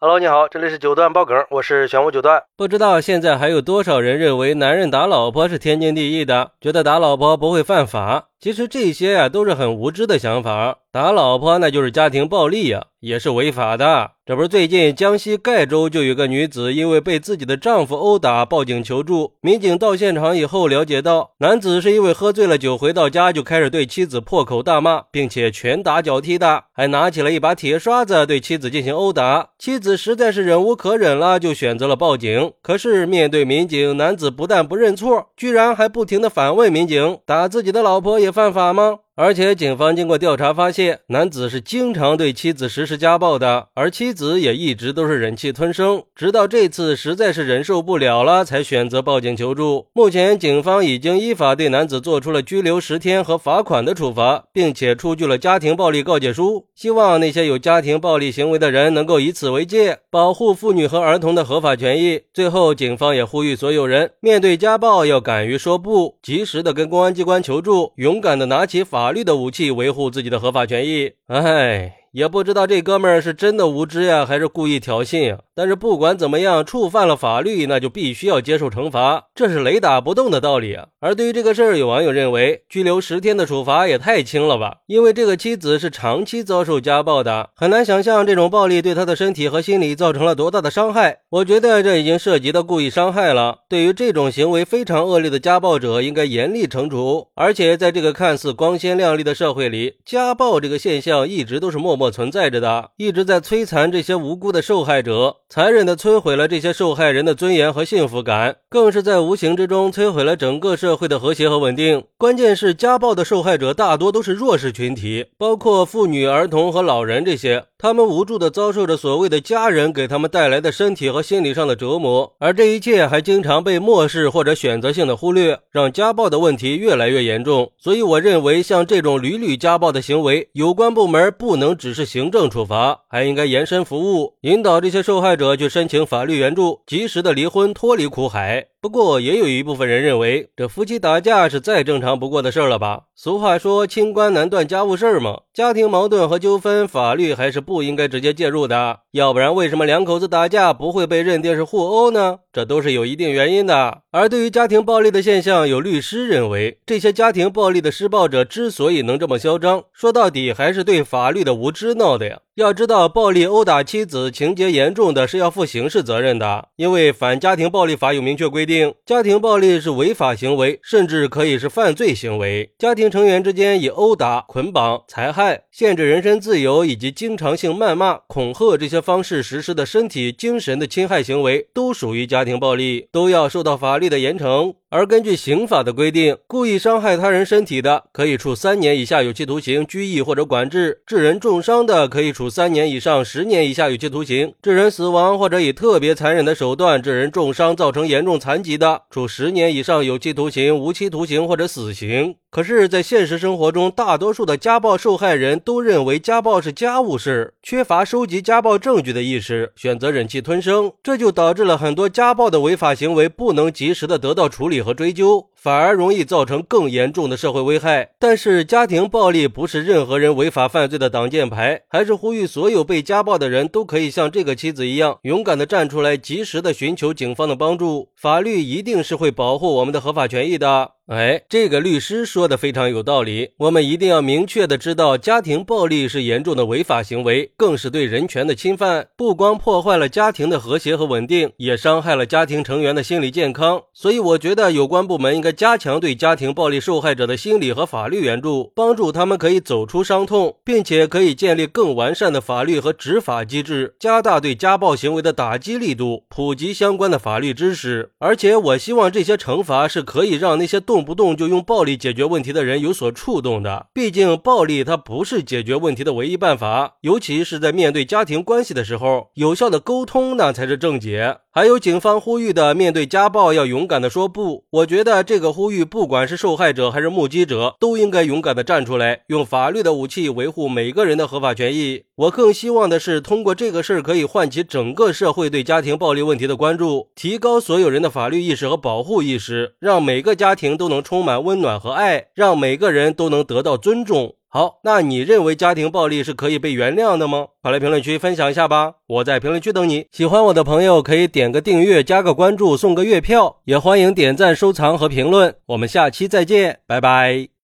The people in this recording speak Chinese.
Hello，你好，这里是九段爆梗，我是玄武九段。不知道现在还有多少人认为男人打老婆是天经地义的，觉得打老婆不会犯法。其实这些呀都是很无知的想法。打老婆那就是家庭暴力呀，也是违法的。这不是最近江西赣州就有个女子因为被自己的丈夫殴打报警求助，民警到现场以后了解到，男子是因为喝醉了酒回到家就开始对妻子破口大骂，并且拳打脚踢的，还拿起了一把铁刷子对妻子进行殴打。妻子实在是忍无可忍了，就选择了报警。可是面对民警，男子不但不认错，居然还不停的反问民警：打自己的老婆也犯法吗？而且，警方经过调查发现，男子是经常对妻子实施家暴的，而妻子也一直都是忍气吞声，直到这次实在是忍受不了了，才选择报警求助。目前，警方已经依法对男子做出了拘留十天和罚款的处罚，并且出具了家庭暴力告诫书。希望那些有家庭暴力行为的人能够以此为戒，保护妇女和儿童的合法权益。最后，警方也呼吁所有人，面对家暴要敢于说不，及时的跟公安机关求助，勇敢的拿起法。法律的武器，维护自己的合法权益。哎。也不知道这哥们儿是真的无知呀，还是故意挑衅呀？但是不管怎么样，触犯了法律，那就必须要接受惩罚，这是雷打不动的道理啊。而对于这个事儿，有网友认为拘留十天的处罚也太轻了吧？因为这个妻子是长期遭受家暴的，很难想象这种暴力对他的身体和心理造成了多大的伤害。我觉得这已经涉及到故意伤害了。对于这种行为非常恶劣的家暴者，应该严厉惩处。而且在这个看似光鲜亮丽的社会里，家暴这个现象一直都是默默。存在着的，一直在摧残这些无辜的受害者，残忍的摧毁了这些受害人的尊严和幸福感，更是在无形之中摧毁了整个社会的和谐和稳定。关键是家暴的受害者大多都是弱势群体，包括妇女、儿童和老人这些。他们无助地遭受着所谓的家人给他们带来的身体和心理上的折磨，而这一切还经常被漠视或者选择性的忽略，让家暴的问题越来越严重。所以，我认为像这种屡屡家暴的行为，有关部门不能只是行政处罚，还应该延伸服务，引导这些受害者去申请法律援助，及时的离婚，脱离苦海。不过，也有一部分人认为，这夫妻打架是再正常不过的事儿了吧？俗话说“清官难断家务事儿”嘛，家庭矛盾和纠纷，法律还是不应该直接介入的。要不然，为什么两口子打架不会被认定是互殴呢？这都是有一定原因的。而对于家庭暴力的现象，有律师认为，这些家庭暴力的施暴者之所以能这么嚣张，说到底还是对法律的无知闹的呀。要知道，暴力殴打妻子，情节严重的是要负刑事责任的，因为反家庭暴力法有明确规定，家庭暴力是违法行为，甚至可以是犯罪行为。家庭成员之间以殴打、捆绑、残害、限制人身自由以及经常性谩骂、恐吓这些方式实施的身体、精神的侵害行为，都属于家庭暴力，都要受到法律的严惩。而根据刑法的规定，故意伤害他人身体的，可以处三年以下有期徒刑、拘役或者管制；致人重伤的，可以处三年以上十年以下有期徒刑；致人死亡或者以特别残忍的手段致人重伤，造成严重残疾的，处十年以上有期徒刑、无期徒刑或者死刑。可是，在现实生活中，大多数的家暴受害人都认为家暴是家务事，缺乏收集家暴证据的意识，选择忍气吞声，这就导致了很多家暴的违法行为不能及时的得到处理和追究。反而容易造成更严重的社会危害。但是，家庭暴力不是任何人违法犯罪的挡箭牌，还是呼吁所有被家暴的人都可以像这个妻子一样，勇敢的站出来，及时的寻求警方的帮助。法律一定是会保护我们的合法权益的。哎，这个律师说的非常有道理。我们一定要明确的知道，家庭暴力是严重的违法行为，更是对人权的侵犯。不光破坏了家庭的和谐和稳定，也伤害了家庭成员的心理健康。所以，我觉得有关部门应该。加强对家庭暴力受害者的心理和法律援助，帮助他们可以走出伤痛，并且可以建立更完善的法律和执法机制，加大对家暴行为的打击力度，普及相关的法律知识。而且，我希望这些惩罚是可以让那些动不动就用暴力解决问题的人有所触动的。毕竟，暴力它不是解决问题的唯一办法，尤其是在面对家庭关系的时候，有效的沟通那才是正解。还有警方呼吁的，面对家暴要勇敢的说不。我觉得这这个呼吁，不管是受害者还是目击者，都应该勇敢地站出来，用法律的武器维护每个人的合法权益。我更希望的是，通过这个事儿可以唤起整个社会对家庭暴力问题的关注，提高所有人的法律意识和保护意识，让每个家庭都能充满温暖和爱，让每个人都能得到尊重。好，那你认为家庭暴力是可以被原谅的吗？快来评论区分享一下吧，我在评论区等你。喜欢我的朋友可以点个订阅、加个关注、送个月票，也欢迎点赞、收藏和评论。我们下期再见，拜拜。